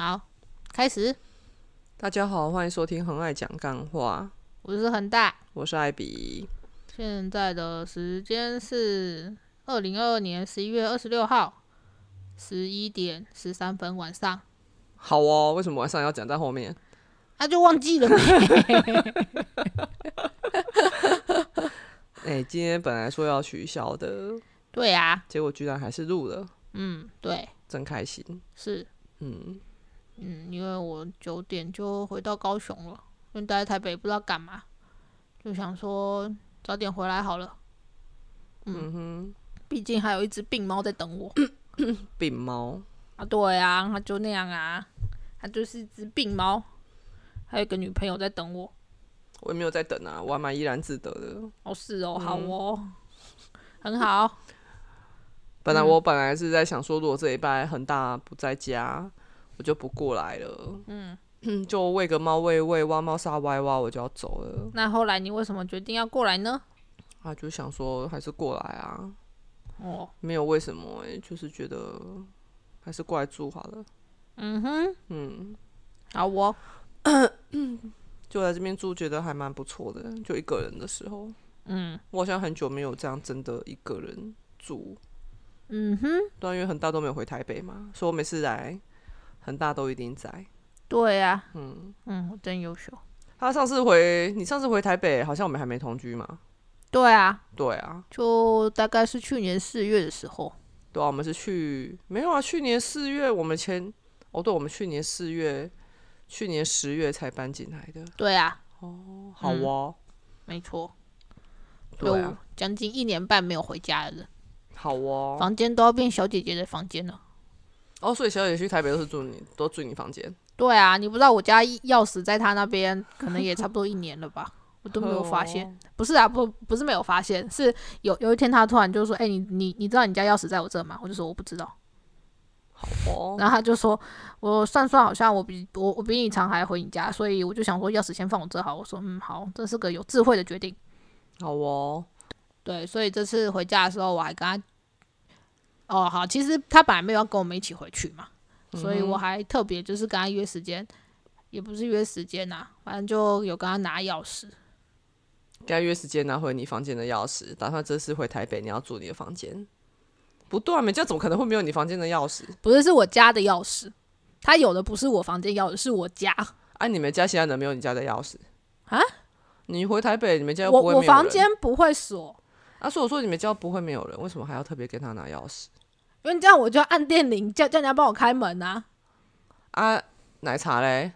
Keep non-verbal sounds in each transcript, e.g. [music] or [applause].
好，开始。大家好，欢迎收听《很爱讲干话》，我是恒大，我是艾比。现在的时间是二零二二年十一月二十六号十一点十三分晚上。好哦，为什么晚上要讲在后面？他、就忘记了没？[laughs] 哎、今天本来说要取消的，对啊，结果居然还是录了，嗯，对，真开心。是，嗯，嗯，因为我九点就回到高雄了，因为待在台北不知道干嘛，就想说早点回来好了。嗯哼，毕竟还有一只病猫在等我 [clears throat] 病猫，啊。对啊，它就那样啊，它就是一只病猫，还有一个女朋友在等我。我也没有在等啊，我还蛮怡然自得的。哦，是哦，好哦，很好。本来我本来是在想说，如果这礼拜恒大不在家，我就不过来了。嗯，就喂个猫喂喂，挖猫砂挖一挖，我就要走了。那后来你为什么决定要过来呢？啊，就想说还是过来啊，哦，没有为什么哎、就是觉得还是过来住好了。嗯哼，嗯，好哦，[coughs] 就在这边住，觉得还蛮不错的。就一个人的时候，嗯我好像很久没有这样真的一个人住。嗯哼，对啊，因为很大都没有回台北嘛，所以我每次来恒大都一定在。对啊，嗯，嗯，我真优秀。他上次回你上次回台北，好像我们还没同居嘛。对啊，对啊，就大概是去年四月的时候。对啊，我们是去没有啊？去年四月我们前哦，对，我们去年四月、去年十月才搬进来的。对啊，哦，好哦，没错，对有啊，将近一年半没有回家的人，好哦。房间都要变小姐姐的房间了。哦，所以小姐去台北都是住你，都住你房间。对啊，你不知道我家钥匙在他那边，可能也差不多一年了吧，我都没有发现。哦不是啊，不不是没有发现，是有有一天他突然就说：“哎、你你你知道你家钥匙在我这吗？”我就说我不知道，哦，然后他就说：“我算算好像我比我我比你常还回你家，所以我就想说钥匙先放我这好。”我说：“嗯，好，这是个有智慧的决定。好哦，”对，所以这次回家的时候我还跟他，哦好，其实他本来没有要跟我们一起回去嘛，所以我还特别就是跟他约时间，也不是约时间呐、反正就有跟他拿钥匙。跟他约时间拿回你房间的钥匙，打算这次回台北你要住你的房间。不对啊，你这样怎么可能会没有你房间的钥匙？不是，是我家的钥匙。他有的不是我房间钥匙，是我家。啊，你们家现在能没有你家的钥匙啊？你回台北，你们家又我我房间不会锁，啊，所以我说你们家不会没有人，为什么还要特别跟他拿钥匙因为这样我就按电铃，叫叫人家帮我开门啊。啊？奶茶嘞？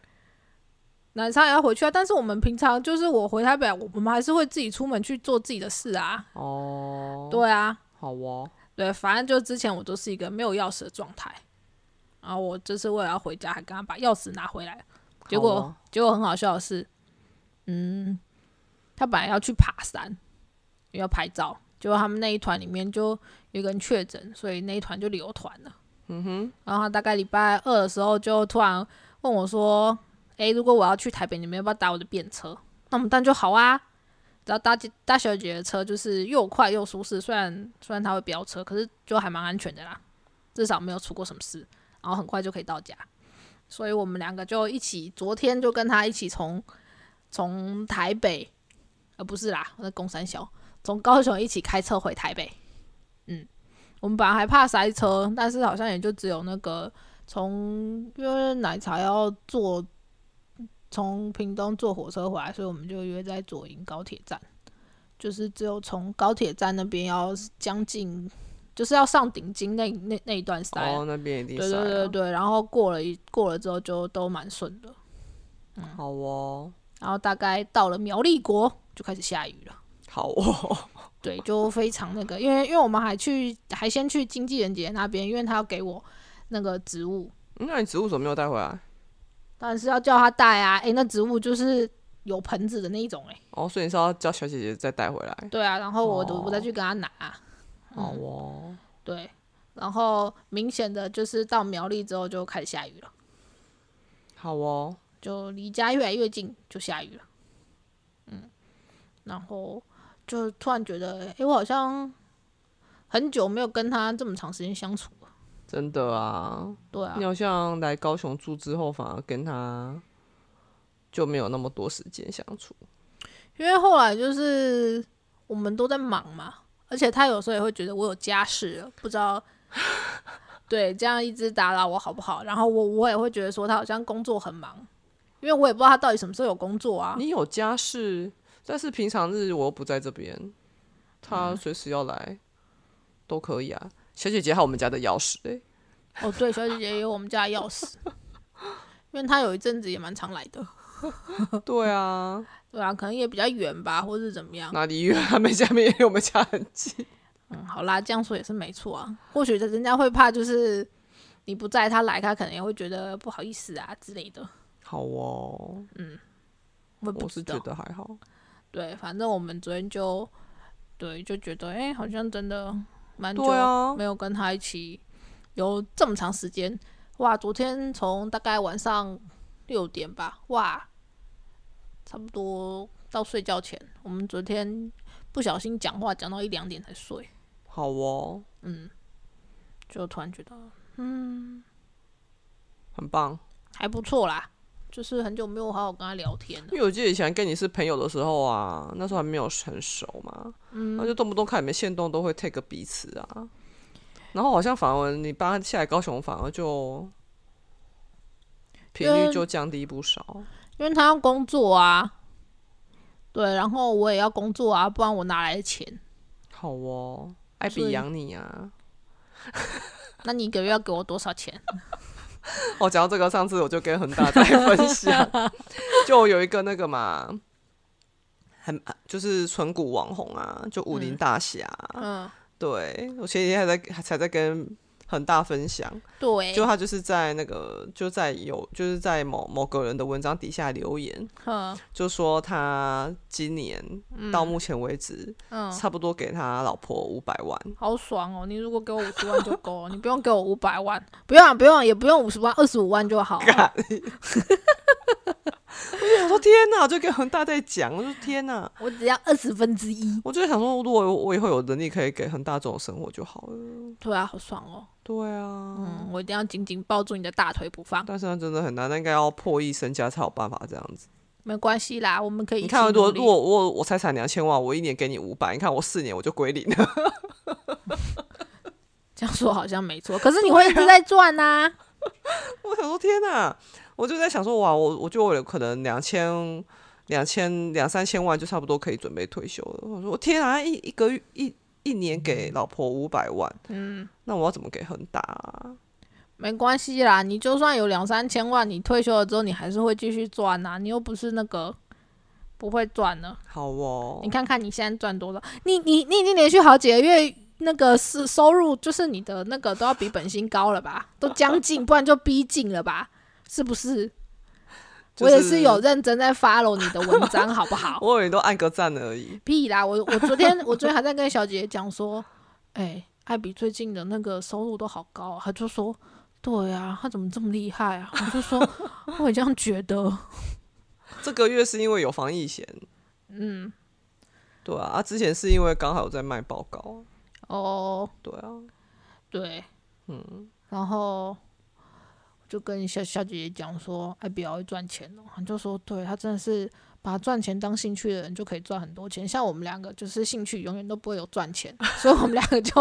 奶茶也要回去啊，但是我们平常就是我回台北，我我们还是会自己出门去做自己的事啊。哦，对啊，好哦，对，反正就之前我都是一个没有钥匙的状态，然后我这次为了要回家，还跟他把钥匙拿回来，结果、哦结果很好笑的是，嗯，他本来要去爬山，要拍照，结果他们那一团里面就有一个人确诊，所以那一团就留团了。嗯哼，然后他大概礼拜二的时候就突然问我说：“诶，如果我要去台北，你们要不要搭我的便车？”那我们当然就好啊，只要搭姐搭小姐的车，就是又快又舒适。虽然虽然他会飙车，可是就还蛮安全的啦，至少没有出过什么事，然后很快就可以到家。所以我们两个就一起，昨天就跟他一起从从台北，呃不是啦，我在公山小，从高雄一起开车回台北。嗯，我们本来还怕塞车，但是好像也就只有那个从因为奶茶要坐从屏东坐火车回来，所以我们就约在左营高铁站，就是只有从高铁站那边要将近就是要上顶金那那那一段塞。啊、哦，那边一定对塞啊对对对，然后过了一过了之后就都蛮顺的，嗯。好哦，然后大概到了苗栗国就开始下雨了。好哦，[laughs] 对，就非常那个，因为因为我们还去还先去经纪人姐那边，因为她要给我那个植物，嗯那你植物怎么没有带回来？当然是要叫她带啊。诶，那植物就是有盆子的那一种诶。哦，所以你是要叫小姐姐再带回来？对啊，然后我、哦我再去跟她拿，好哦，对，然后明显的就是到苗栗之后就开始下雨了，好哦，就离家越来越近就下雨了，嗯，然后就突然觉得，诶，我好像很久没有跟他这么长时间相处了，真的啊，对啊你，好像来高雄住之后，反而跟他就没有那么多时间相处。因为后来就是我们都在忙嘛，而且他有时候也会觉得我有家事了，不知道。[laughs] 对，这样一直打扰我好不好？然后我我也会觉得说他好像工作很忙，因为我也不知道他到底什么时候有工作啊。你有家室，但是平常日我又不在这边，嗯他随时要来都可以啊。小姐姐还有我们家的钥匙哎、哦，对，小姐姐也有我们家的钥匙，[laughs] 因为她有一阵子也蛮常来的。[laughs] 对啊，对啊，可能也比较远吧，或是怎么样。哪里远？他们家面离我们家很近。嗯，好啦，这样说也是没错啊。或许人家会怕，就是你不在，他来，他可能也会觉得不好意思啊之类的。好哦，我也不知道我是觉。得还好。对，反正我们昨天就对就觉得，哎、好像真的蛮久啊，没有跟他一起有这么长时间。哇，昨天从大概晚上六点吧，哇，差不多到睡觉前，我们昨天不小心讲话讲到一两点才睡，好哦，嗯就突然觉得嗯很棒。还不错啦，就是很久没有好好跟他聊天了。因为我记得以前跟你是朋友的时候啊，那时候还没有很熟嘛，嗯，那就动不动看你们线动都会 take 彼此啊，然后好像反而你搬下来高雄，反而就频率就降低不少。因为他要工作啊，对，然后我也要工作啊，不然我哪来的钱？好哦，艾比养你啊！那你一个月要给我多少钱？[laughs] [laughs] 哦，讲到这个，上次我就跟恒大在分享，[laughs] 就有一个那个嘛，很就是纯股网红啊，就武林大侠，嗯，对我前几天还在还才在跟恒大分享，对，就他就是在那个就在有就是在某某个人的文章底下留言，嗯就说他今年到目前为止，嗯，差不多给他老婆五百万，好爽哦！你如果给我五十万就够了，[laughs] 你不用给我五百万，不用啊，不用，也不用五十万，二十五万就好。[laughs] 我想说天哪，我就跟恒大在讲，我说天哪，我只要二十分之一。我就在想说，如果我以后有能力可以给恒大这种生活就好了。对啊，好爽哦！对啊，嗯，我一定要紧紧抱住你的大腿不放。但是那真的很难，那应该要破亿身家才有办法这样子。没关系啦，我们可以你看，如果如果我我财产两千万，我一年给你五百，你看我四年我就归零了。[laughs] 这样说好像没错，可是你会一直在赚呐、[laughs] 我想说天哪，我就在想说哇，我我就有可能两千两千两三千万就差不多可以准备退休了。我说天啊，一一个月一一年给老婆五百万，嗯，那我要怎么给恒大、啊？没关系啦，你就算有两三千万，你退休了之后你还是会继续赚呐、你又不是那个不会赚的。好哦你，看看你现在赚多少？你你你已经连续好几个月那个是收入，就是你的那个都要比本薪高了吧？都将近，不然就逼近了吧？是不是？就我也是有认真在 follow 你的文章，好不好？[laughs] 我以为都按个赞而已。屁啦！我我昨天我昨天还在跟小姐姐讲说，哎、艾比最近的那个收入都好高、啊，她就说，对啊，她怎么这么厉害啊？我就说，[laughs] 我也这样觉得，这个月是因为有防疫险，嗯，对啊，啊之前是因为刚好有在卖报告，哦，对啊，对，嗯，然后就跟小小姐姐讲说，哎比好会赚钱哦，她就说，对他真的是把赚钱当兴趣的人就可以赚很多钱，像我们两个就是兴趣永远都不会有赚钱，所以我们两个就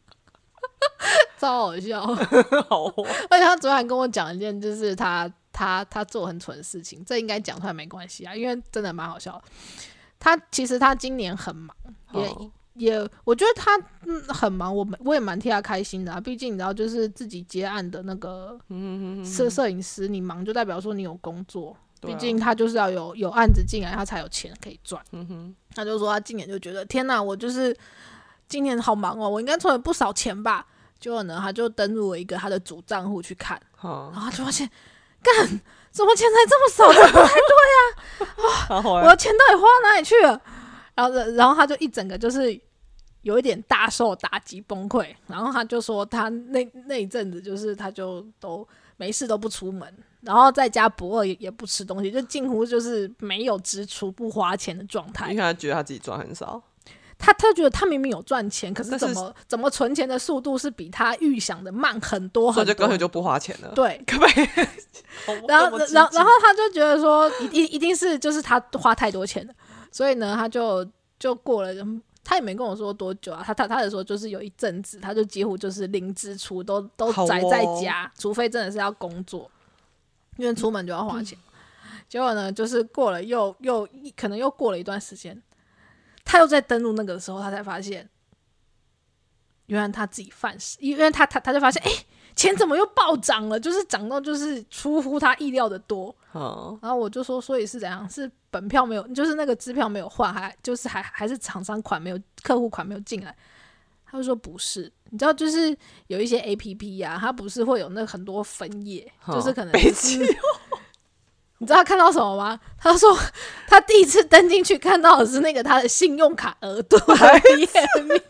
[laughs] 超好笑。[laughs] 好哦，而且他昨晚跟我讲一件，就是他他他做很蠢的事情，这应该讲出来没关系啊，因为真的蛮好笑的。他其实他今年很忙，也好也我觉得他嗯很忙，我们我也蛮替他开心的啊。毕竟你知道，就是自己接案的那个摄摄影师，你忙就代表说你有工作，毕竟他就是要有有案子进来，他才有钱可以赚。嗯他就说他今年就觉得天哪，我就是今年好忙哦，我应该存了不少钱吧。结果呢，他就登录了一个他的主账户去看，然，后他就发现，干，怎么钱才这么少？这不太对啊 [laughs] 啊我的钱到底花到哪里去了？然后，然后他就一整个就是有一点大受打击、崩溃。然后他就说，他那那一阵子就是他就都没事都不出门，然后在家不饿也也不吃东西，就近乎就是没有支出、不花钱的状态因为。他觉得他自己赚很少，他他觉得他明明有赚钱，可是怎么怎么存钱的速度是比他预想的慢很多很多所以就干脆。就不花钱了。对，可不可以？然后然后然后他就觉得说，一一一定是就是他花太多钱了，所以呢，他就就过了。他也没跟我说多久啊，他他他也说就是有一阵子，他就几乎就是零支出，都都宅在哦家，除非真的是要工作，因为出门就要花钱。结果呢，就是过了又又一可能又过了一段时间，他又在登录那个的时候，他才发现，原来他自己犯事，因为他他他就发现，哎、钱怎么又暴涨了？就是涨到就是出乎他意料的多。嗯，然后我就说，所以是怎样？是本票没有，就是那个支票没有换，还就是还还是厂商款没有，客户款没有进来。他就说不是，你知道，就是有一些 A P P 呀、它不是会有那很多分页，嗯就是可能就是你知道他看到什么吗？他说他第一次登进去看到的是那个他的信用卡额度的 [laughs] 页面，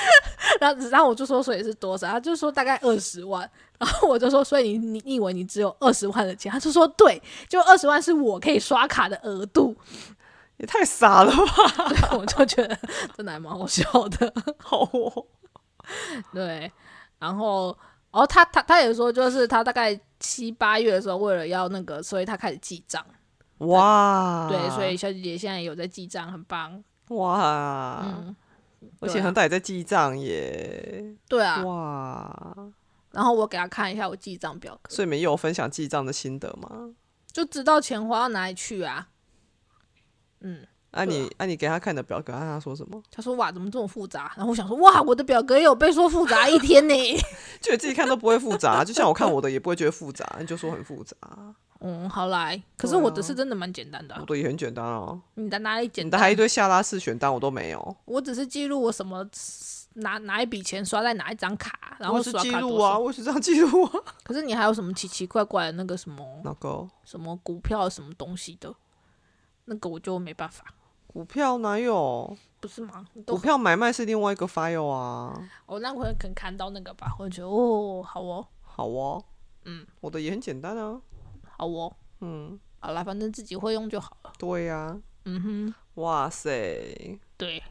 [laughs] 然后然后我就说所以是多少？他就说大概二十万，然后我就说所以你你你以为你只有二十万的钱？他就说对，就二十万是我可以刷卡的额度，也太傻了吧！[laughs] 对我就觉得真的还蛮好笑的，[laughs] 好哦，对，然后。然后他他他也说，就是他大概七八月的时候，为了要那个，所以他开始记账。哇，对，所以小姐姐现在有在记账，很棒。哇，嗯，而且恒大也在记账耶，对啊。哇，然后我给他看一下我记账表格，所以你们也有分享记账的心得吗？就知道钱花到哪里去啊。嗯，啊对啊你啊你给他看的表格，啊他说什么？他说哇，怎么这么复杂？然后我想说哇，我的表格也有被说复杂一天呢。[laughs] 就你自己看都不会复杂，就像我看我的也不会觉得复杂，你就说很复杂，嗯，好来，可是我的是真的蛮简单的啊、我的也很简单啊。你的哪里简你的还一？堆下拉式选单我都没有，我只是记录我什么拿拿一笔钱刷在哪一张卡，然后我是刷卡多少记录啊，。我也是这样记录啊。可是你还有什么奇奇怪怪的那个什么那个什么股票什么东西的，那个我就没办法，股票哪有？不是吗？你都股票买卖是另外一个 file 啊。哦那我可能看到那个吧，我就觉得哦，好哦，好哦，嗯，我的也很简单啊。好哦，嗯，好啦，反正自己会用就好了。对呀、嗯哼，哇塞！对，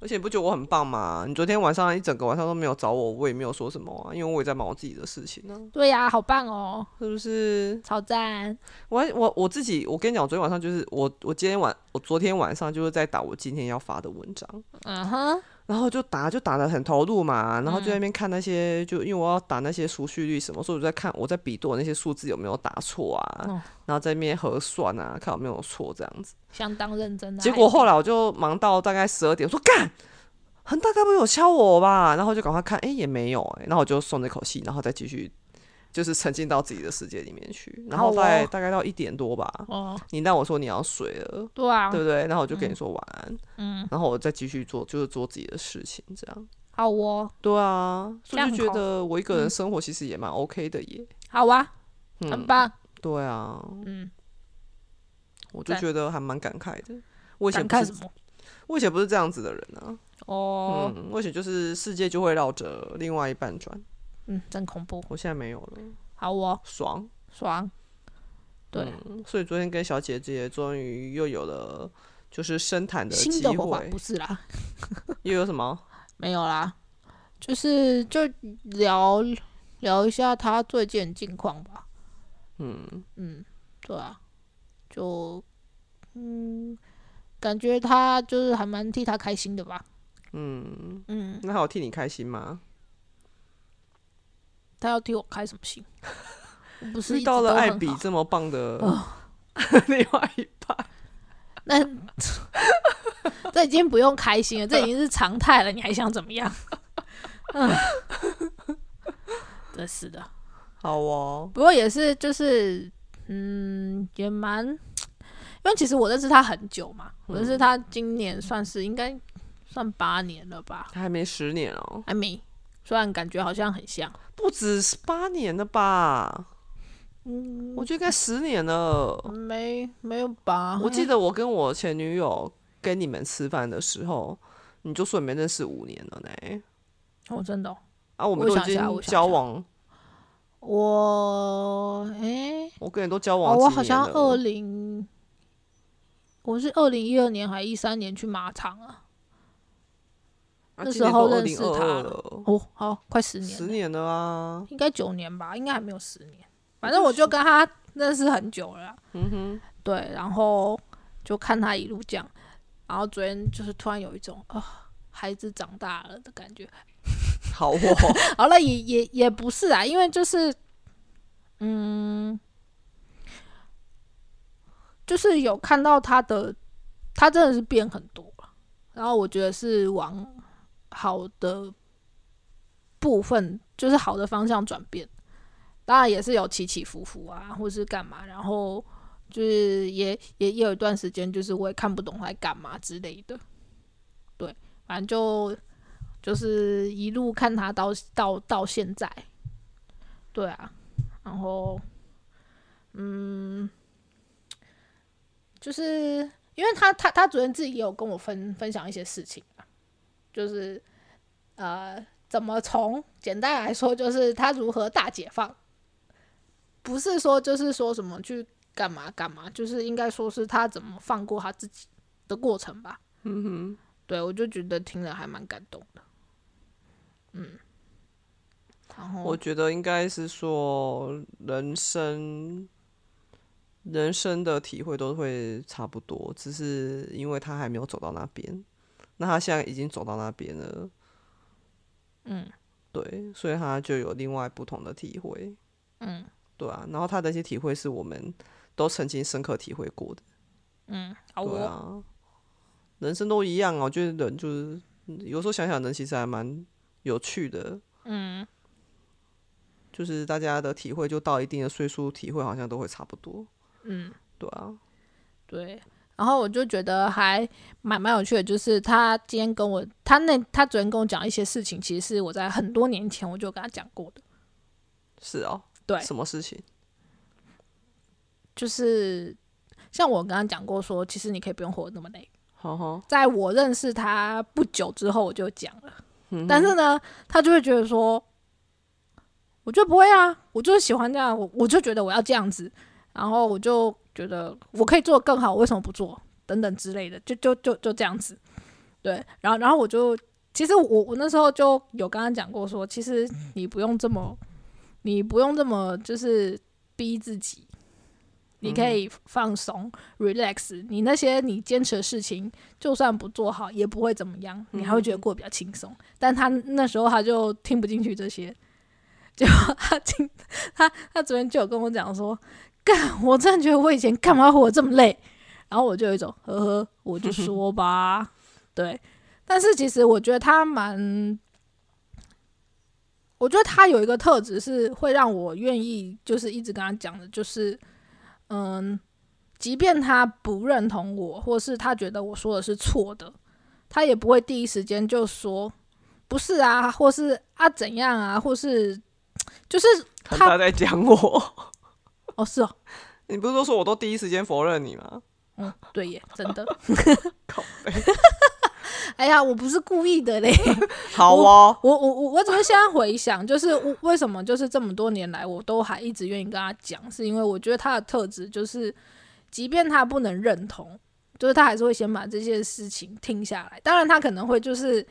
而且你不觉得我很棒吗？你昨天晚上一整个晚上都没有找我，我也没有说什么啊，因为我也在忙我自己的事情呢、对呀、好棒哦，是不是？超赞。我我我自己，我跟你讲，我昨天晚上就是我我今天晚我昨天晚上就是在打我今天要发的文章，嗯哼，然后就打就打的很投入嘛，然后就在那边看那些，就因为我要打那些储蓄率什么，所以我就在看我在比对那些数字有没有打错啊，哦然后在那边核算啊，看有没有错这样子。相当认真的。结果后来我就忙到大概十二点，我说干，恒大概不会有敲我吧？然后就赶快看，哎、也没有哎、然后我就松了一口气，然后再继续就是沉浸到自己的世界里面去。然后大概、哦大概到一点多吧，哦，你让我说你要睡了，对啊，对不对？然后我就跟你说晚安，嗯，然后我再继续做，就是做自己的事情，这样。好哦，对啊，所以就觉得我一个人嗯生活其实也蛮 OK 的耶。好啊，很嗯，棒，对啊，嗯，我就觉得还蛮感慨的。我以前不是？我以前不是这样子的人啊，哦，嗯，我以前就是世界就会绕着另外一半转，嗯，真恐怖。我现在没有了，好哦，爽。爽。对，嗯所以昨天跟小姐姐终于又有了就是深谈的机新的火花会不，是啦，[laughs] 又有什么？[laughs] 没有啦，就是就聊聊一下她最近的近况吧。嗯，嗯，对啊，就嗯，感觉她就是还蛮替她开心的吧。嗯，嗯，那她有替你开心吗？他要替我开什么心？我不是遇到了艾比这么棒的哦 [laughs] 另外一半，[laughs] 那 [laughs] 这已经不用开心了，这已经是常态了，你还想怎么样？嗯，真是的。好哦，不过也是，就是嗯，也蛮，因为其实我认识他很久嘛，我认识他今年算是应该算八年了吧，他还没十年哦，还没。虽然感觉好像很像，不止八年了吧？嗯，我觉得应该十年了。没没有吧？我记得我跟我前女友跟你们吃饭的时候，你就说你们认识五年了呢。哦，真的哦、啊，我们都已经交往，我诶，我跟你都交哦，往我好像二零，我是二零一二年还一三年去马场啊，啊那时候认识他了，哦，好，快十年，十年了啊。应该九年吧，应该还没有十年。反正我就跟他认识很久了，嗯哼，对，然后就看他一路这样，然后昨天就是突然有一种啊、孩子长大了的感觉。好哦，[laughs] 好了，也也也不是啊，因为就是，嗯，就是有看到他的，他真的是变很多了。然后我觉得是往好的部分，就是好的方向转变。当然也是有起起伏伏啊，或是干嘛。然后就是也也也有一段时间，就是我也看不懂他在干嘛之类的。对，反正就就是一路看他到到到现在，对啊，然后嗯，就是因为他他他昨天自己也有跟我分分享一些事情，就是呃，怎么从简单来说，就是他如何大解放，不是说就是说什么去干嘛干嘛，就是应该说是他怎么放过他自己的过程吧。嗯哼，对，我就觉得听了还蛮感动的。嗯，然后我觉得应该是说人生。人生的体会都会差不多，只是因为他还没有走到那边，那他现在已经走到那边了，嗯。对，所以他就有另外不同的体会，嗯。对啊，然后他的一些体会是我们都曾经深刻体会过的，嗯，对啊，人生都一样哦，我觉得人就是嗯有时候想想，人其实还蛮有趣的，嗯。就是大家的体会就到一定的岁数，体会好像都会差不多，嗯，对啊，对。然后我就觉得还蛮蛮有趣的，就是他今天跟我，他那他昨天跟我讲一些事情，其实是我在很多年前我就跟他讲过的。是哦，对什么事情？就是像我跟他讲过说，其实你可以不用活得那么累。好好，在我认识他不久之后，我就讲了。但是呢，他就会觉得说，我就不会啊，我就是喜欢这样，我我就觉得我要这样子，然后我就觉得我可以做得更好，为什么不做？等等之类的，就就就就这样子。对，然后然后我就，其实我我那时候就有跟他讲过说，其实你不用这么，你不用这么就是逼自己。你可以放松、relax，你那些你坚持的事情，就算不做好也不会怎么样，你还会觉得过得比较轻松。但他那时候他就听不进去这些，就他听 [laughs] 他他昨天就有跟我讲说，干，我真的觉得我以前干嘛活这么累，然后我就有一种呵呵，我就说吧，对。但是其实我觉得他蛮，我觉得他有一个特质是会让我愿意，就是一直跟他讲的，就是。嗯，即便他不认同我，或是他觉得我说的是错的，他也不会第一时间就说不是啊，或是啊怎样啊，或是就是他他在讲我，哦是哦，你不是都说我都第一时间否认你吗？嗯对耶，真的，[laughs] 靠背，[laughs] 哎呀，我不是故意的嘞，[laughs] 好哦，我我我我只是现在回想，就是我为什么就是这么多年来我都还一直愿意跟他讲，是因为我觉得他的特质就是，即便他不能认同，就是他还是会先把这些事情听下来。当然，他可能会就是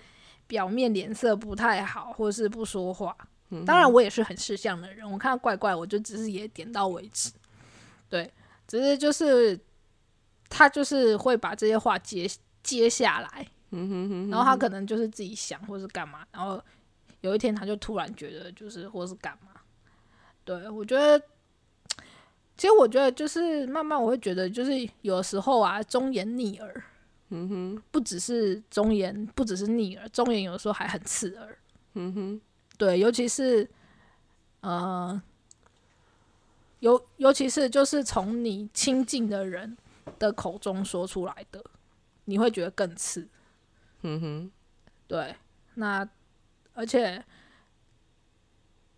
表面脸色不太好，或是不说话。当然，我也是很识相的人，我看到怪怪，我就只是也点到为止。对，只是就是他就是会把这些话接接下来。然后他可能就是自己想，或是干嘛，然后有一天他就突然觉得，就是或是干嘛。对我觉得，其实我觉得就是慢慢我会觉得，就是有时候啊，忠言逆耳。嗯哼，不只是忠言，不只是逆耳，忠言有时候还很刺耳。嗯哼，对，尤其是呃，尤尤其是就是从你亲近的人的口中说出来的，你会觉得更刺。嗯哼，对，那而且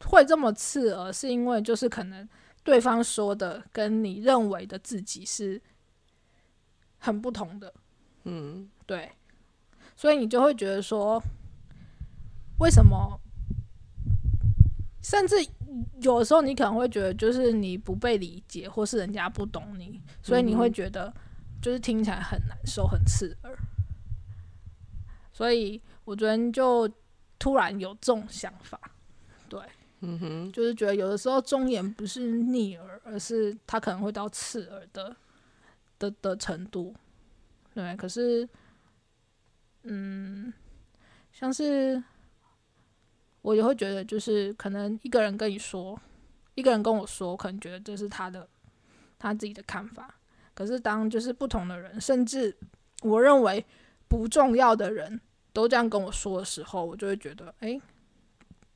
会这么刺耳，是因为就是可能对方说的跟你认为的自己是很不同的，嗯，对，所以你就会觉得说，为什么？甚至有时候你可能会觉得，就是你不被理解，或是人家不懂你，所以你会觉得就是听起来很难受、很刺耳。所以我昨天就突然有这种想法，对，嗯哼，就是觉得有的时候忠言不是逆耳，而是它可能会到刺耳的的的程度，对。可是，嗯，像是我也会觉得，就是可能一个人跟你说，一个人跟我说，可能觉得这是他的他自己的看法。可是当就是不同的人，甚至我认为不重要的人都这样跟我说的时候，我就会觉得，哎。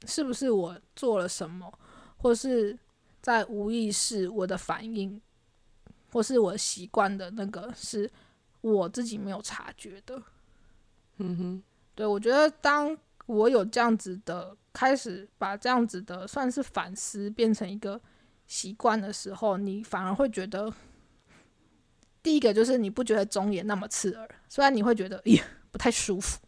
是不是我做了什么，或是在无意识我的反应，或是我习惯的那个，是我自己没有察觉的。嗯哼，对我觉得，当我有这样子的开始，把这样子的算是反思变成一个习惯的时候，你反而会觉得，第一个就是你不觉得中眼那么刺耳，虽然你会觉得呀不太舒服，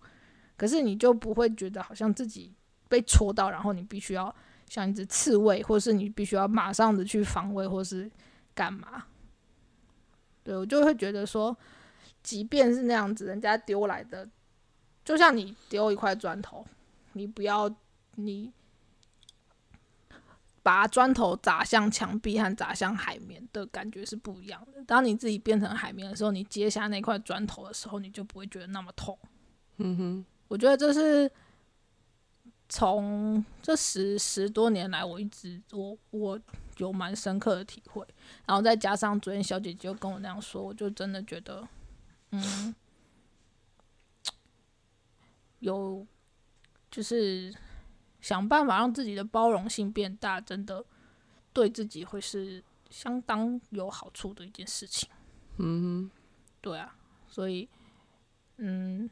可是你就不会觉得好像自己。被戳到，然后你必须要像一只刺猬，或是你必须要马上的去防卫，或是干嘛？对我就会觉得说，即便是那样子，人家丢来的，就像你丢一块砖头，你不要你把砖头砸向墙壁和砸向海绵的感觉是不一样的。当你自己变成海绵的时候，你接下那块砖头的时候，你就不会觉得那么痛。嗯哼，我觉得这是。从这十十多年来，我一直我我有蛮深刻的体会，然后再加上昨天小姐姐又跟我那样说，我就真的觉得，嗯，有就是想办法让自己的包容性变大，真的对自己会是相当有好处的一件事情。嗯，对啊，所以，嗯。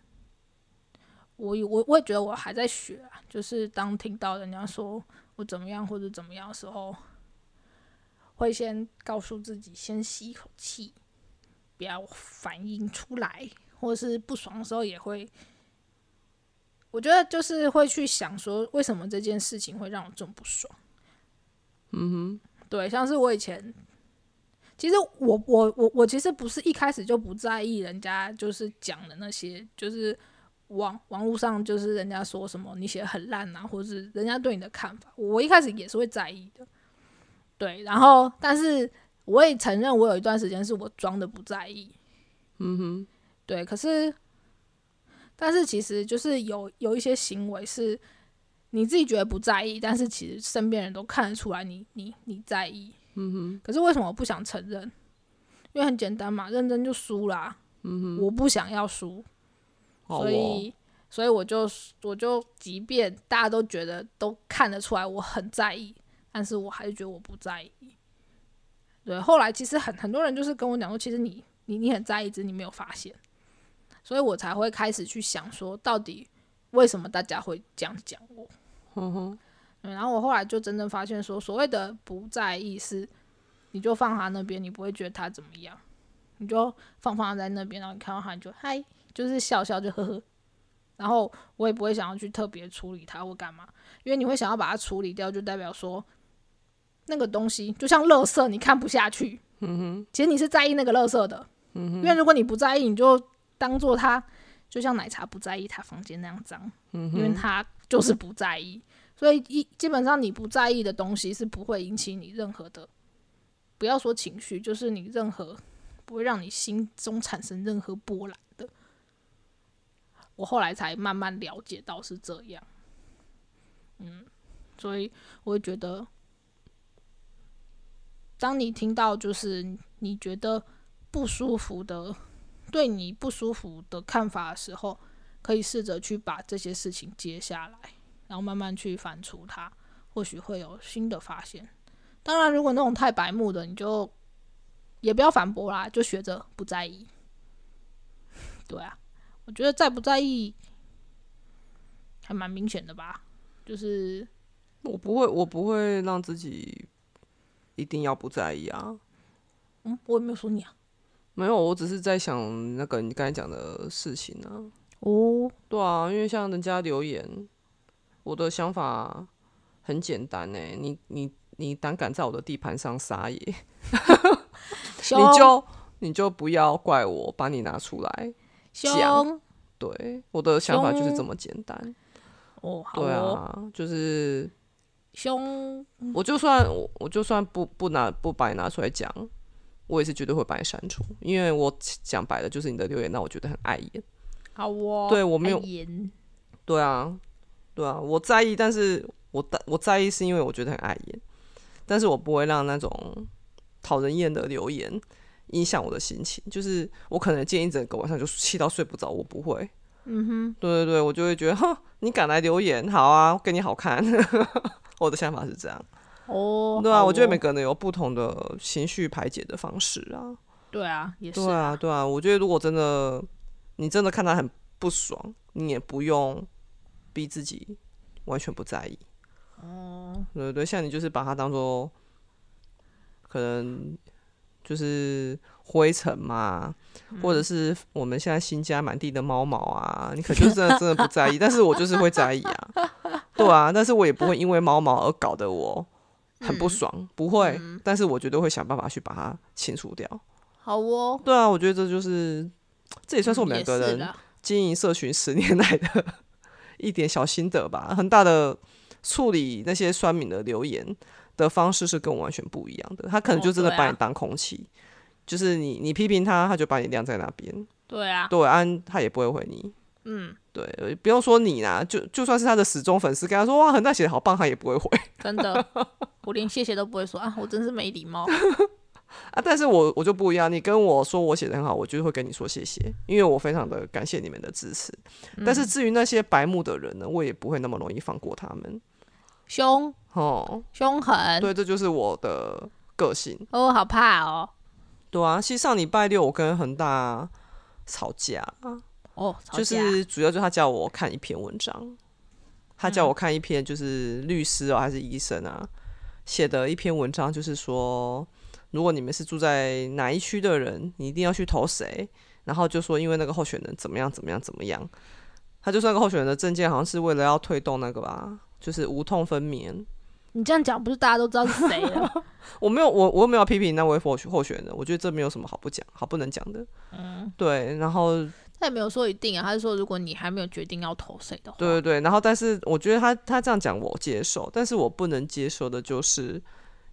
我我我也觉得我还在学啊，就是当听到人家说我怎么样或者怎么样的时候，会先告诉自己先吸一口气，不要反应出来，或者是不爽的时候也会，我觉得就是会去想说为什么这件事情会让我这么不爽。嗯哼，对，像是我以前，其实我我我我其实不是一开始就不在意人家就是讲的那些，就是。网网络上就是人家说什么你写的很烂啊，或者是人家对你的看法，我一开始也是会在意的。对，然后但是我也承认，我有一段时间是我装的不在意。嗯哼，对，可是但是其实就是有有一些行为是你自己觉得不在意，但是其实身边人都看得出来你你你在意。嗯哼，可是为什么我不想承认？因为很简单嘛，认真就输啦。嗯哼，我不想要输。所以，所以我就我就，即便大家都觉得都看得出来我很在意，但是我还是觉得我不在意。对，后来其实很很多人就是跟我讲说，其实你你你很在意，只是你没有发现，所以我才会开始去想说，到底为什么大家会这样讲我？嗯哼。然后我后来就真正发现说，所谓的不在意是，你就放他那边，你不会觉得他怎么样，你就放放在那边，然后你看到他你就嗨。就是笑笑就呵呵，然后我也不会想要去特别处理他或干嘛，因为你会想要把它处理掉，就代表说那个东西就像垃圾，你看不下去。嗯哼，其实你是在意那个垃圾的。嗯哼，因为如果你不在意，你就当做他就像奶茶不在意他房间那样脏。嗯因为他就是不在意，所以一基本上你不在意的东西是不会引起你任何的，不要说情绪，就是你任何不会让你心中产生任何波澜的。我后来才慢慢了解到是这样，嗯，所以我会觉得，当你听到就是你觉得不舒服的、对你不舒服的看法的时候，可以试着去把这些事情接下来，然后慢慢去反刍它，或许会有新的发现。当然，如果那种太白目的，你就也不要反驳啦，就学着不在意。[laughs] 对啊。我觉得在不在意还蛮明显的吧，就是我不会，我不会让自己一定要不在意啊。嗯，我也没有说你啊，没有，我只是在想那个你刚才讲的事情啊。哦，对啊，因为像人家留言，我的想法很简单呢。你你你胆敢在我的地盘上撒野，[laughs] 你就你就不要怪我把你拿出来。讲，对，我的想法就是这么简单。哦，好对哦，啊，就是凶，我就算我我就算不不拿不把你拿出来讲，我也是绝对会把你删除，因为我讲白了就是你的留言让我觉得很碍眼。好哦，对我没有对啊，对啊，我在意，但是我在我在意是因为我觉得很碍眼，但是我不会让那种讨人厌的留言影响我的心情。就是我可能今天一整个晚上就气到睡不着，我不会。嗯哼，对对对，我就会觉得，哼，你敢来留言，好啊，给你好看。[laughs] 我的想法是这样。哦，对啊，我觉得哦每个人有不同的情绪排解的方式啊。对啊，也是对啊，对啊，我觉得如果真的你真的看他很不爽，你也不用逼自己完全不在意。哦，对对对，像你就是把它当做可能就是灰尘嘛，或者是我们现在新家满地的猫毛啊，你可能就真的真的不在意，[laughs] 但是我就是会在意啊，对啊，但是我也不会因为猫毛而搞得我很不爽，不会，但是我绝对会想办法去把它清除掉。好哦，对啊，我觉得这就是这也算是我们两个人经营社群十年来的 [laughs] 一点小心得吧。很大的处理那些酸敏的留言的方式是跟我完全不一样的。他可能哦就真的把你当空气，就是你你批评他，他就把你晾在那边。对啊，对，啊他也不会回你。嗯，对，呃不用说你啦，就就算是他的死忠粉丝，跟他说哇恒大写的好棒，他也不会回 [laughs] 真的，我连谢谢都不会说啊，我真是没礼貌。[laughs] 啊。但是我我就不一样，你跟我说我写的很好，我就会跟你说谢谢，因为我非常的感谢你们的支持。但是至于那些白目的人呢，我也不会那么容易放过他们。凶哦，凶狠，对，这就是我的个性。哦，好怕哦，对啊，其实上礼拜六我跟恒大吵架，哦，就是主要就是他叫我看一篇文章，他叫我看一篇就是律师哦还是医生啊写的一篇文章，就是说如果你们是住在哪一区的人，你一定要去投谁，然后就说因为那个候选人怎么样怎么样怎么样，他就算那个候选人的证件好像是为了要推动那个吧，就是无痛分娩。你这样讲，不是大家都知道是谁了？[laughs] 我没有，我我又没有批评那位候候选人，我觉得这没有什么好不讲、好不能讲的。嗯，对，然后他也没有说一定啊，他是说如果你还没有决定要投谁的话，对对对，然后但是我觉得他他这样讲我接受，但是我不能接受的就是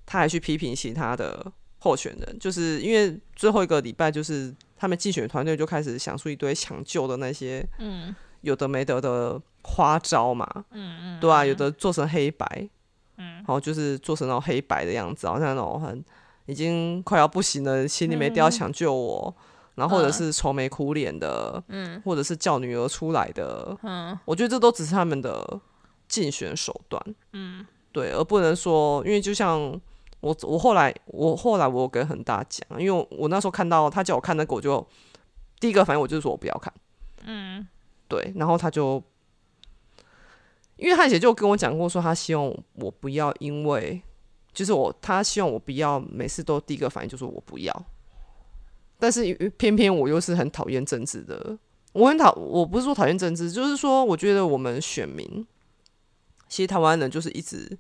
他还去批评其他的候选人，就是因为最后一个礼拜就是他们竞选团队就开始想出一堆抢救的那些嗯。有的没得的花招嘛，嗯嗯，对啊，有的做成黑白，嗯，然后就是做成那种黑白的样子，好像那种很已经快要不行了，心里没地要抢救我，然后或者嗯。是愁眉苦脸的，嗯。或者是叫女儿出来的，嗯。我觉得这都只是他们的竞选手段，嗯，对，而不能说，因为就像我我后来我后来我有跟恒大讲，因为我我那时候看到他叫我看那个，我就第一个反应我就是说我不要看，嗯。对，然后他就，因为汉姐就跟我讲过，说他希望我不要因为，就是我他希望我不要每次都第一个反应就是我不要，但是偏偏我又是很讨厌政治的，我很讨，我不是说讨厌政治，就是说我觉得我们选民，其实台湾人就是一直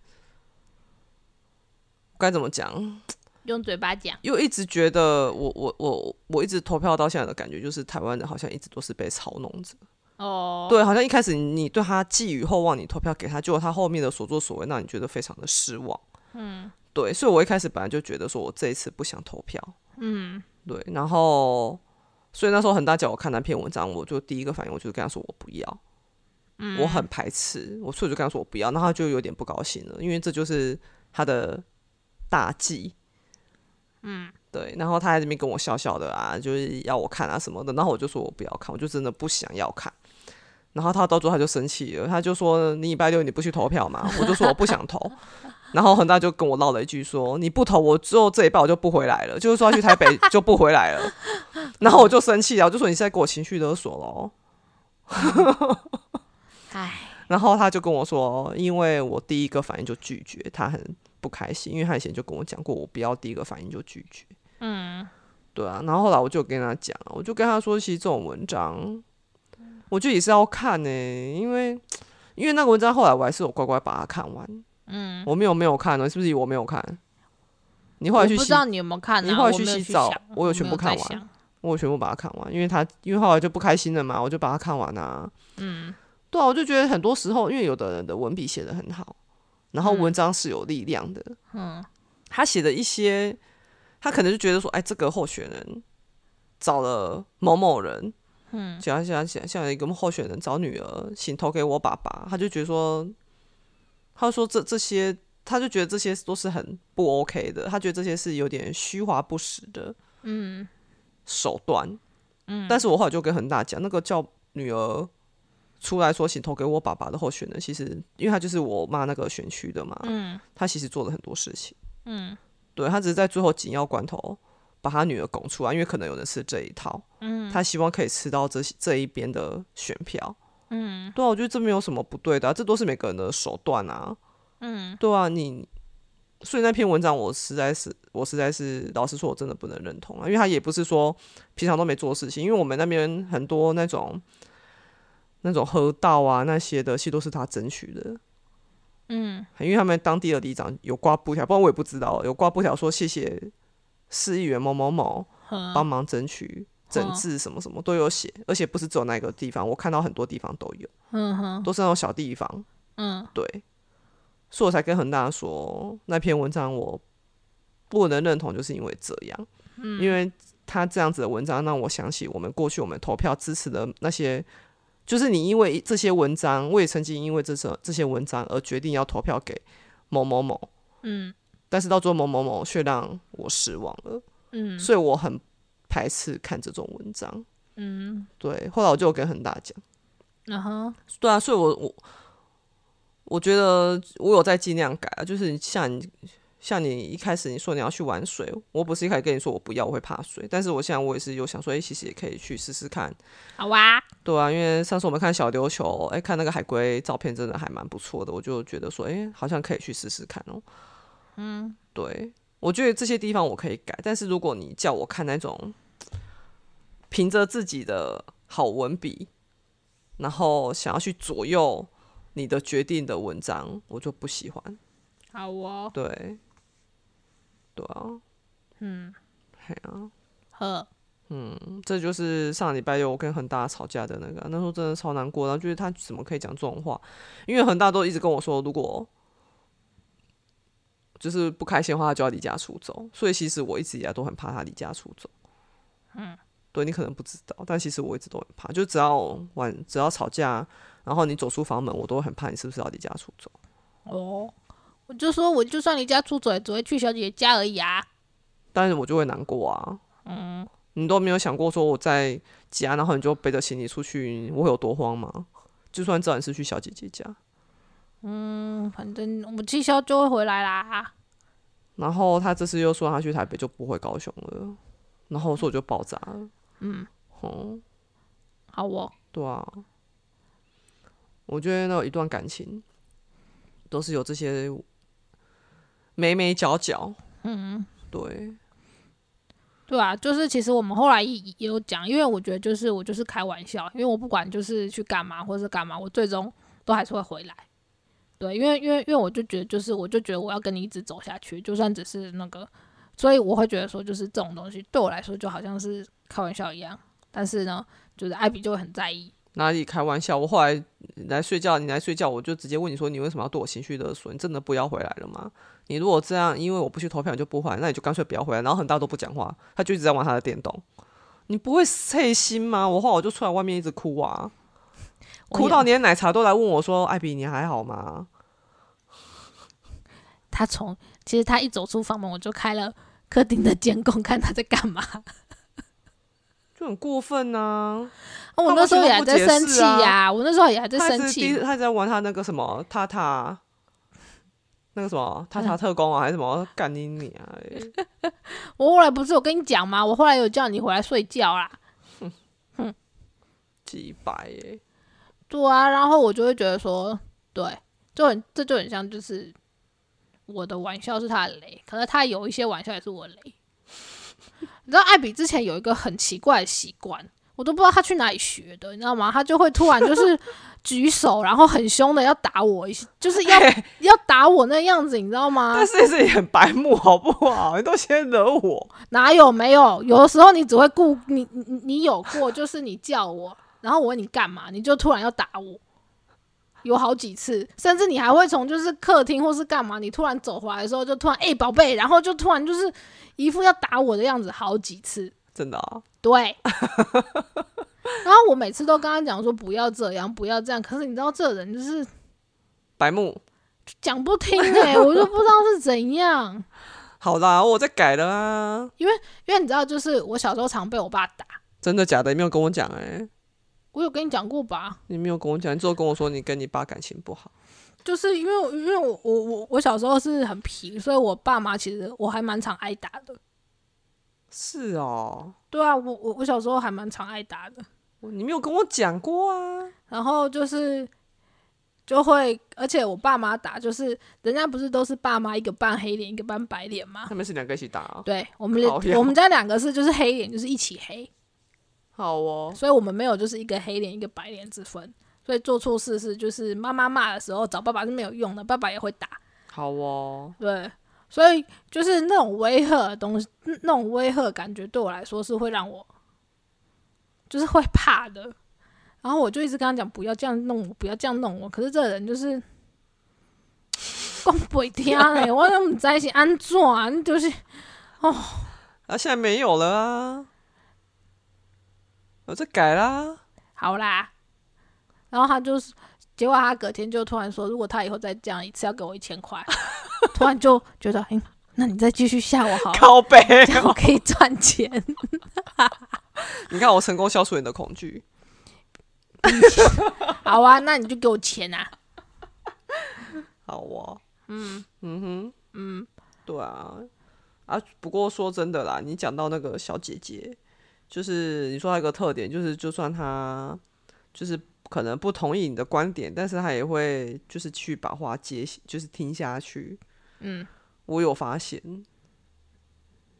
该怎么讲，用嘴巴讲，又一直觉得我我我我一直投票到现在的感觉就是台湾人好像一直都是被操弄着。哦，对，好像一开始你对他寄予厚望，你投票给他，结果他后面的所作所为让你觉得非常的失望。嗯，对，所以我一开始本来就觉得说我这一次不想投票。嗯对，然后所以那时候很大叫我看那篇文章，我就第一个反应我就跟他说我不要，我很排斥，我所以我就跟他说我不要，然后他就有点不高兴了，因为这就是他的大忌。嗯，对，然后他在这边跟我笑笑的啊，就是要我看啊什么的，然后我就说我不要看，我就真的不想要看。然后他到最后他就生气了，他就说你礼拜六你不去投票嘛？我就说我不想投。然后恒大就跟我唠了一句说你不投我之后这一半我就不回来了，就是说要去台北就不回来了。[laughs] 然后我就生气了，我就说你是在给我情绪勒索喽。唉，然后他就跟我说，因为我第一个反应就拒绝，他很不开心，因为他以前就跟我讲过，我不要第一个反应就拒绝。嗯对啊，然后后来我就跟他讲，我就跟他说，其实这种文章，我觉得也是要看呢、因为因为那个文章后来我还是有乖乖把它看完，嗯，我没有没有看呢，是不是以我没有看？你后来去不知，道你有没有看啊？你后来去洗澡想我有全部看完我全部把它看完，因为他因为后来就不开心了嘛，我就把它看完啊。嗯，对啊，我就觉得很多时候，因为有的人的文笔写的很好，然后文章是有力量的。嗯，他写的一些，他可能就觉得说，哎，这个候选人找了某某人，嗯，像像像像一个候选人找女儿，请投给我爸爸，他就觉得说，他说这这些，他就觉得这些都是很不 OK 的，他觉得这些是有点虚华不实的。嗯。手段，嗯，但是我后来就跟恒大讲，那个叫女儿出来说请投给我爸爸的候选人，其实因为他就是我妈那个选区的嘛，嗯，他其实做了很多事情，嗯，对他只是在最后紧要关头把他女儿拱出来，因为可能有人吃这一套，嗯，他希望可以吃到这这一边的选票，嗯，对啊，我觉得这没有什么不对的，这都是每个人的手段啊，嗯，对啊，你。所以那篇文章我实在是，我实在是老实说，我真的不能认同啊，因为他也不是说平常都没做事情，因为我们那边很多那种那种河道啊那些的，其实都是他争取的。嗯，因为他们当地的里长有挂布条，不然我也不知道有挂布条说谢谢市议员某某某帮忙争取整治什么什么都有写，而且不是只有那个地方，我看到很多地方都有，嗯哼，都是那种小地方，嗯，对。所以我才跟恒大说那篇文章我不能认同，就是因为这样，嗯，因为他这样子的文章让我想起我们过去我们投票支持的那些，就是你因为这些文章，我也曾经因为这些这些文章而决定要投票给某某某，嗯，但是到最后某某某却让我失望了，嗯，所以我很排斥看这种文章，嗯，对，后来我就跟恒大讲，嗯哼，对啊，所以我我。我觉得我有在尽量改啊，就是像你像你一开始你说你要去玩水，我不是一开始跟你说我不要，我会怕水，但是我现在我也是有想说，哎，其实也可以去试试看。好啊，对啊，因为上次我们看小琉球，哎，看那个海龟照片真的还蛮不错的，我就觉得说，哎，好像可以去试试看哦。嗯，对，我觉得这些地方我可以改，但是如果你叫我看那种凭着自己的好文笔，然后想要去左右。你的决定的文章，我就不喜欢。好哦。对，对啊。嗯。嘿啊。呵。嗯，这就是上礼拜六我跟恒大吵架的那个，那时候真的超难过，然后觉得他怎么可以讲这种话？因为恒大都一直跟我说，如果就是不开心的话，他就要离家出走。所以其实我一直以来都很怕他离家出走。嗯。对你可能不知道，但其实我一直都很怕，就只要晚只要吵架。然后你走出房门，我都很怕你是不是要离家出走。哦，我就说，我就算离家出走，只会去小姐姐家而已啊。但是我就会难过啊。嗯。你都没有想过说我在家，然后你就背着行李出去，我会有多慌吗？就算知道你是去小姐姐家。嗯，反正我们气消就会回来啦。然后他这次又说他去台北就不回高雄了，然后说我就爆炸了。嗯。哦。好哦。对啊。我觉得那一段感情都是有这些眉眉角角，嗯，对，对啊，就是其实我们后来也有讲，因为我觉得就是我就是开玩笑，因为我不管就是去干嘛或者是干嘛，我最终都还是会回来，对，因为因为因为我就觉得就是我就觉得我要跟你一直走下去，就算只是那个，所以我会觉得说就是这种东西对我来说就好像是开玩笑一样，但是呢，就是艾比就会很在意。哪里开玩笑？我后来来睡觉，你来睡觉，我就直接问你说，你为什么要对我情绪勒索？你真的不要回来了吗？你如果这样，因为我不去投票，你就不回来，那你就干脆不要回来。然后很大都不讲话，他就一直在玩他的电动。你不会碎心吗？我后来我就出来外面一直哭啊，哭到连奶茶都来问我说：“艾比，你还好吗？” [laughs] 他从其实他一走出房门，我就开了客厅的监控，看他在干嘛。就很过分呐！我那时候也还在生气呀，我那时候也还在生气。他在玩他那个什么塔塔，那个什么塔塔特工啊，还是什么干你你啊！[laughs] 我后来不是有跟你讲吗？我后来有叫你回来睡觉啦。哼，几百耶！对啊，然后我就会觉得说，对，就很这就很像，就是我的玩笑是他的雷，可是他有一些玩笑也是我雷。[laughs] 你知道艾比之前有一个很奇怪的习惯，我我都不知道他去哪里学的，你知道吗？他就会突然就是举手，然后很凶的要打我就是要要打我那样子，你知道吗但？是是你很白目好不好？你都先惹我，哪有没有？有的时候你只会顾你你你有过，就是你叫我，然后我问你干嘛，你就突然要打我。有好几次，甚至你还会从就是客厅或是干嘛，你突然走回来的时候，就突然哎宝贝，然后就突然就是一副要打我的样子，好几次。真的啊，[laughs] 对，然后我每次都跟他讲说不要这样，不要这样。可是你知道这人就是白目。讲不听哎、我就不知道是怎样。[laughs] 好啦，我在改了啊，因为因为你知道，就是我小时候常被我爸打，真的假的？你没有跟我讲哎、我有跟你讲过吧？你没有跟我讲，你只有跟我说你跟你爸感情不好。就是因为因为我我我我小时候是很皮，所以我爸妈其实我还蛮常挨打的。是哦，对啊，我我我小时候还蛮常挨打的。你没有跟我讲过啊。然后就是就会，而且我爸妈打，就是人家不是都是爸妈一个扮黑脸，一个扮白脸吗？他们是两个一起打啊。对我们我们家两个是就是黑脸，就是一起黑，好哦，所以我们没有就是一个黑脸一个白脸之分。所以做错事是就是妈妈骂的时候找爸爸是没有用的，爸爸也会打。好哦，对，所以就是那种威吓的东西，那种威吓感觉对我来说是会让我就是会怕的。然后我就一直跟他讲不要这样弄我，不要这样弄我。可是这个人就是讲不听嘞，[laughs] 我都不知是安怎，你就是哦啊，现在没有了啊，我在改啦。好啦。然后他就是，结果他隔天就突然说，如果他以后再这样一次，要给我一千块。[laughs] 突然就觉得，哎、那你再继续吓我好了，靠背这样我可以赚钱。[laughs] 你看我成功消除你的恐惧。[laughs] 好啊，那你就给我钱啊。好哦，嗯嗯哼，嗯，对啊，啊，不过说真的啦，你讲到那个小姐姐，就是你说他一个特点，就是就算他就是可能不同意你的观点，但是他也会就是去把话接，就是听下去。嗯，我有发现，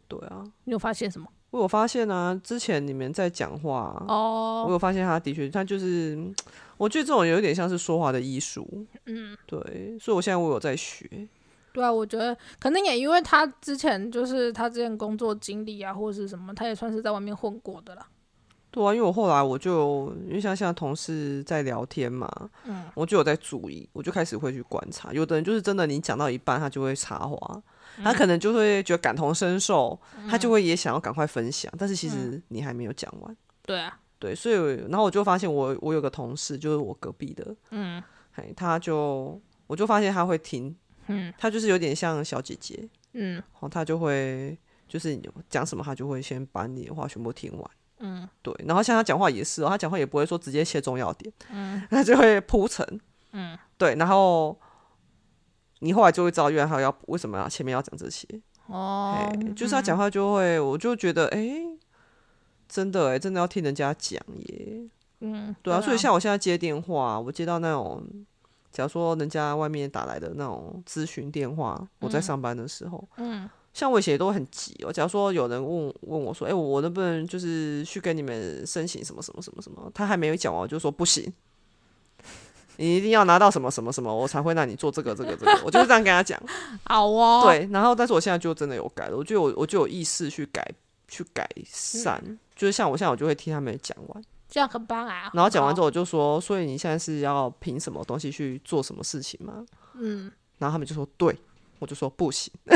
对啊，你有发现什么？我有发现啊，之前你们在讲话，哦我哦，有发现他的确，他就是，我觉得这种有点像是说话的艺术，嗯，对，所以我现在我有在学，对啊，我觉得可能也因为他之前就是他之前工作经历啊，或者是什么，他也算是在外面混过的啦。对啊，因为我后来我就因为像现在同事在聊天嘛，嗯，我就有在注意，我就开始会去观察，有的人就是真的，你讲到一半他就会插话，他可能就会觉得感同身受，他就会也想要赶快分享，但是其实你还没有讲完，对啊，对，所以然后我就发现我我有个同事就是我隔壁的，嗯。嘿，他就我就发现他会听，嗯。他就是有点像小姐姐，嗯。哦，他就会就是你讲什么，他就会先把你的话全部听完。嗯。对，然后像他讲话也是哦，他讲话也不会说直接切重要点，嗯。他就会铺陈，嗯，对，然后你后来就会知道，原来他要为什么要前面要讲这些，哦。哎、，就是他讲话就会，我就觉得，哎、真的哎，真的要听人家讲耶，嗯，对啊，所以像我现在接电话，我接到那种，假如说人家外面打来的那种咨询电话，我在上班的时候，嗯像我以前也都很急哦。假如说有人问问我说：“哎、我能不能就是去跟你们申请什么什么什么什么？”他还没有讲完，我就说不行，你一定要拿到什么什么什么，我才会让你做这个这个这个。我就是这样跟他讲。[laughs] 好哦，，对，然后但是我现在就真的有改了，我就有我就有意识去改去改善，就是像我现在我就会听他们讲完，这样很棒啊。然后讲完之后我就说：“所以你现在是要凭什么东西去做什么事情吗？”嗯，然后他们就说对，我就说不行。[laughs] 他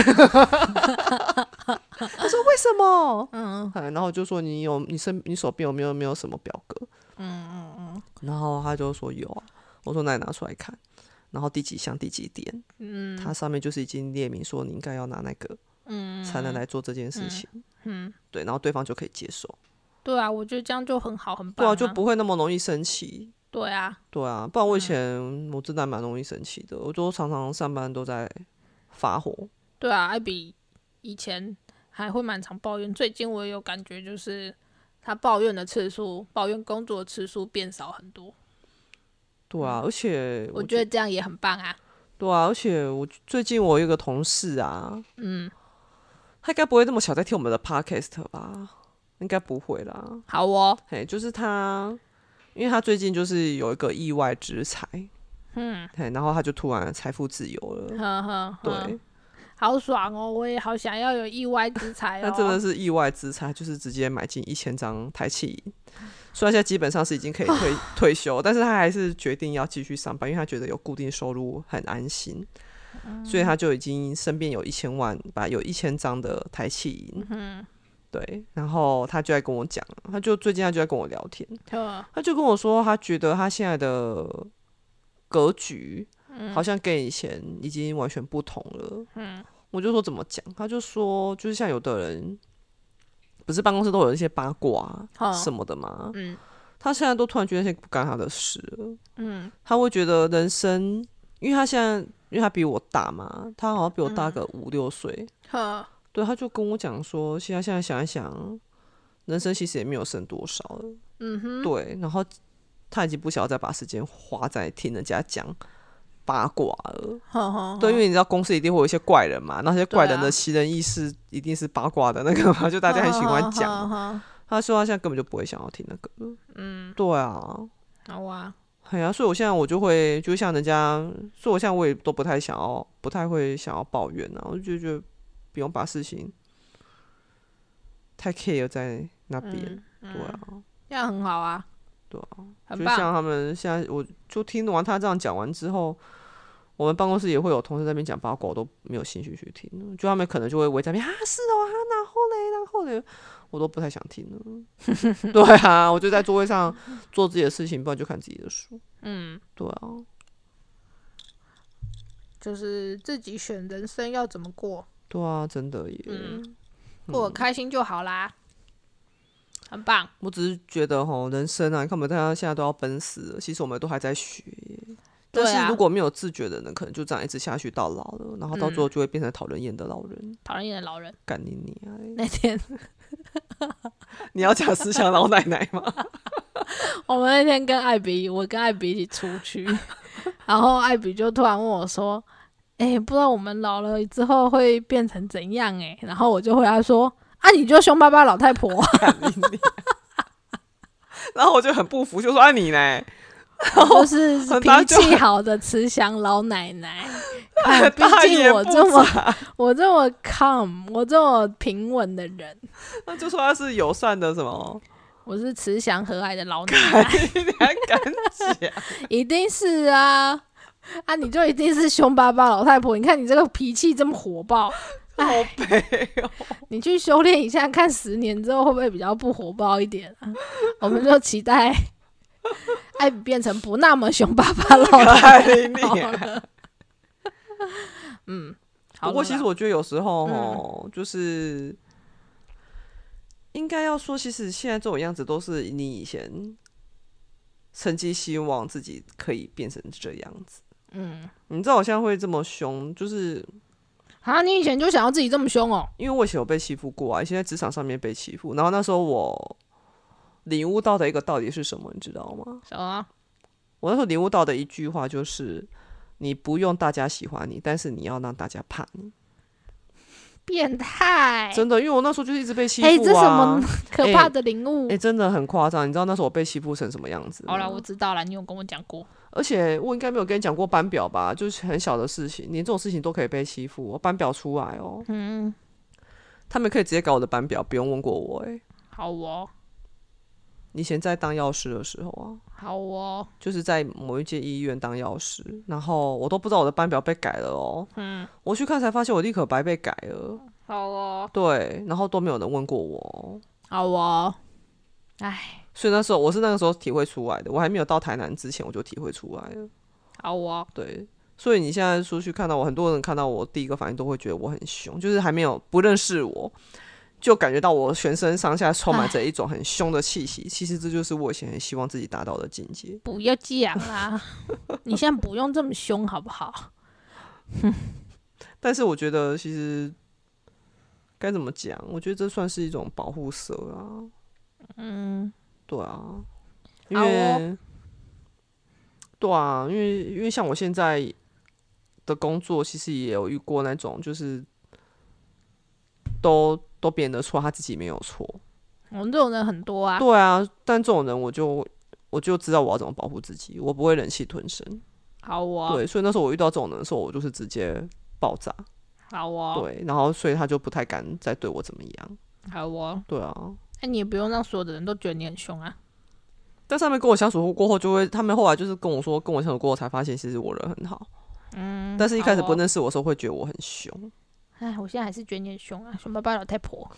说为什么？嗯哎然后我就说你有你身你手边有没有没有什么表格？嗯嗯嗯然后他就说有啊。我说那你拿出来看。然后第几项第几点，嗯它上面就是已经列明说你应该要拿那个嗯，才能来做这件事情。嗯，对，然后对方就可以接受，对啊，我觉得这样就很好，很对啊。就不会那么容易生气。对啊，对啊，不然我以前我真的还蛮容易生气的，我就常常上班都在发火。对啊，艾比以前还会蛮常抱怨，最近我也有感觉，就是他抱怨的次数，抱怨工作的次数变少很多。对啊，而且我觉得这样也很棒啊。对啊，而且我最近我有一个同事啊，嗯，他应该不会那么巧在听我们的 podcast 吧？应该不会啦。好哦，嘿，就是他，因为他最近就是有一个意外之财，嗯，嘿，然后他就突然财富自由了。呵呵，呵对，，好爽哦！我也好想要有意外之财哦。[laughs] 那真的是意外之财，就是直接买进一千张台气银。虽然现在基本上是已经可以 [laughs] 退退休，但是他还是决定要继续上班，因为他觉得有固定收入很安心，所以他就已经身边有一千万，把有一千张的台气银。嗯，对，然后他就在跟我讲，他就最近他就在跟我聊天，他就跟我说，他觉得他现在的格局嗯好像跟以前已经完全不同了。嗯，我就说怎么讲，他就说，就是像有的人，不是办公室都有一些八卦什么的嘛？嗯他现在都突然觉得那些不干他的事了，嗯他会觉得人生，因为他现在，因为他比我大嘛，他好像比我嗯大个五六岁，呵，对，他就跟我讲说，现在现在想一想，人生其实也没有剩多少了，嗯哼，对，然后他已经不想要再把时间花在听人家讲八卦了，呵呵，对，因为你知道公司一定会有一些怪人嘛，那些怪人的奇人异事一定是八卦的那个嘛，就大家很喜欢讲。他说他现在根本就不会想要听那个了，嗯，对啊，好啊，哎呀，所以我现在我就会，就像人家，所以我现在我也都不太想要，不太会想要抱怨啊，我就觉得不用把事情太 care 在那边，嗯，对啊，这样很好啊，对啊，就像他们现在，我就听完他这样讲完之后，我们办公室也会有同事在那边讲八卦，我都没有兴趣去听，就他们可能就会围在那边啊，是哦，啊，然后嘞，然后嘞，[laughs] 我都不太想听了。对啊，我就在座位上做自己的事情，不然就看自己的书。嗯，[laughs] 对啊，就是自己选人生要怎么过，对啊，真的耶。嗯过得开心就好啦，很棒，我只是觉得哈，人生啊，你看我们大家现在都要奔死了，其实我们都还在学耶。但是如果没有自觉的人，可能就这样一直下去到老了，然后到最嗯后就会变成讨人厌的老人。讨人厌的老人。干你你啊！那天 [laughs] 你要讲思想老奶奶吗？[laughs] 我们那天跟艾比，我跟艾比一起出去，然后艾比就突然问我说：“哎、不知道我们老了之后会变成怎样、欸？”哎，然后我就回答说：“啊，你就凶巴巴老太婆。[laughs] 然后我就很不服，就说：“啊你呢？就是脾气好的慈祥老奶奶。[laughs] 看，毕竟我这么我这么 calm，我这么平稳的人，[laughs] 那就说他是友善的什么？我是慈祥和蔼的老奶奶，你还敢讲？一定是啊 [laughs] 啊！你就一定是凶巴巴老太婆。你看你这个脾气这么火爆，[laughs] 好悲哦！[laughs] 你去修炼一下，看十年之后会不会比较不火爆一点啊？我们就期待艾比变成不那么凶巴巴老太婆！了。嗯，好不过其实我觉得有时候嗯哦，就是应该要说，其实现在这种样子都是你以前曾经希望自己可以变成这样子。嗯，你知道我现在会这么凶，就是啊，你以前就想要自己这么凶哦？因为我以前有被欺负过啊，以前在职场上面被欺负，然后那时候我领悟到的一个道理是什么，你知道吗？什么？我那时候领悟到的一句话就是：你不用大家喜欢你，但是你要让大家怕你。变态！真的，因为我那时候就是一直被欺负啊。哎、这什么可怕的领悟？哎、真的很夸张，你知道那时候我被欺负成什么样子？好了，我知道了，你有跟我讲过。而且我应该没有跟你讲过班表吧？就是很小的事情，连这种事情都可以被欺负。我班表出来哦，嗯，他们可以直接搞我的班表，不用问过我、哎，好哦，以前在当药师的时候啊，好哦，就是在某一间医院当药师，然后我都不知道我的班表被改了哦。嗯，我去看才发现我立可白被改了，好哦，对，然后都没有人问过我哦。好哦。哎，所以那时候我是那个时候体会出来的，我还没有到台南之前我就体会出来了。好哦，对，所以你现在出去看到我，很多人看到我第一个反应都会觉得我很凶，就是还没有不认识我，就感觉到我全身上下充满着一种很凶的气息。其实这就是我以前很希望自己达到的境界。不要讲啦，[laughs] 你现在不用这么凶好不好？[laughs] 但是我觉得其实该怎么讲？我觉得这算是一种保护色啊。嗯，对啊，因好为、哦对啊，因为因为像我现在的工作，其实也有遇过那种，就是都都别人的错，他自己没有错。我们这种人很多啊。对啊，但这种人我就我就知道我要怎么保护自己，我不会忍气吞声。好哦，对，所以那时候我遇到这种人的时候，我就是直接爆炸。好哦，对，然后所以他就不太敢再对我怎么样。好哦。对啊，那你也不用让所有的人都觉得你很凶啊。但上面跟我相处过后，就会他们后来就是跟我说，跟我相处过后才发现，其实我人很好。嗯，但是一开始不认识我的时候，会觉得我很凶。哎，我现在还是觉得你很凶啊，凶巴巴老太婆，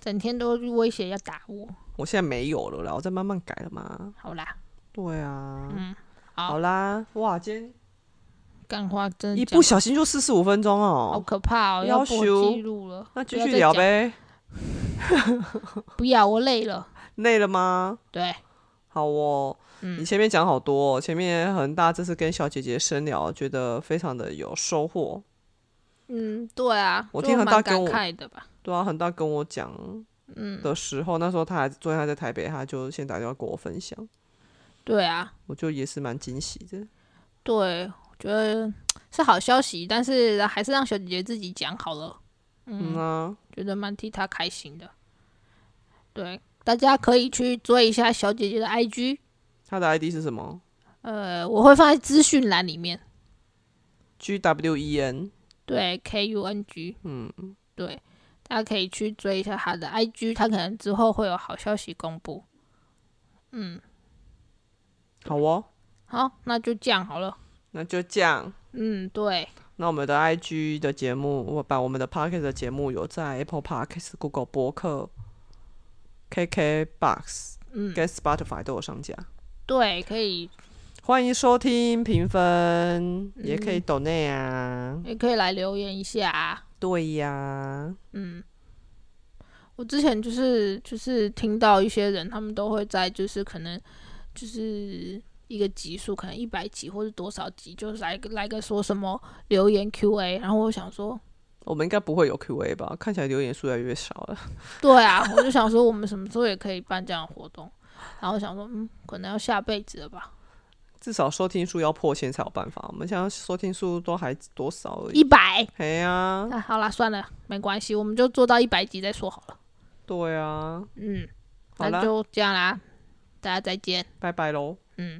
整天都威胁要打我。我现在没有了啦，我在慢慢改了嘛。好啦，对啊，嗯，好好啦，哇，今天干话真的一不小心就四十五分钟哦好哦。可怕哦，要要破求纪录了。那继不要再讲。续聊呗。不要，我累了。[laughs] 累了吗？对，好哦，嗯你前面讲好多、哦，前面恒大，这次跟小姐姐深聊，觉得非常的有收获。嗯，对啊，我听恒就蛮感大跟我慨的吧。对啊，很大跟我讲嗯，的时候，那时候他还昨天还在台北，他就先打电话跟我分享，对啊，我就也是蛮惊喜的。对，我觉得是好消息，但是还是让小姐姐自己讲好了。嗯啊，觉得蛮替她开心的。对，大家可以去追一下小姐姐的 IG，她的 ID 是什么呃，我会放在资讯栏里面。？G W E N。对，K U N G，嗯，对，大家可以去追一下他的 IG，他可能之后会有好消息公布。嗯，好哦，好，那就这样好了。那就这样。嗯，对，那我们的 IG 的节目，我把我们的 p o c k e t 的节目有在 Apple Podcast、Google 博客、KK Box 嗯，跟 Spotify 都有上架。对，可以，欢迎收听、评分，也可以嗯 donate 啊。也可以来留言一下啊。对呀，嗯，我之前就是就是听到一些人，他们都会在就是可能就是一个集数，可能一百集或者多少集，就是来个来个说什么留言 Q&A，然后我想说，我们应该不会有 Q&A 吧？看起来留言数越来越少了。对啊，我就想说我们什么时候也可以办这样的活动，然后想说，嗯，可能要下辈子了吧，至少收听数要破千才有办法。我们现在收听数都还多少而已。一百。哎呀，那好啦，算了，没关系，我们就做到一百集再说好了。对啊，嗯，那就这样啦，大家再见。拜拜喽。嗯。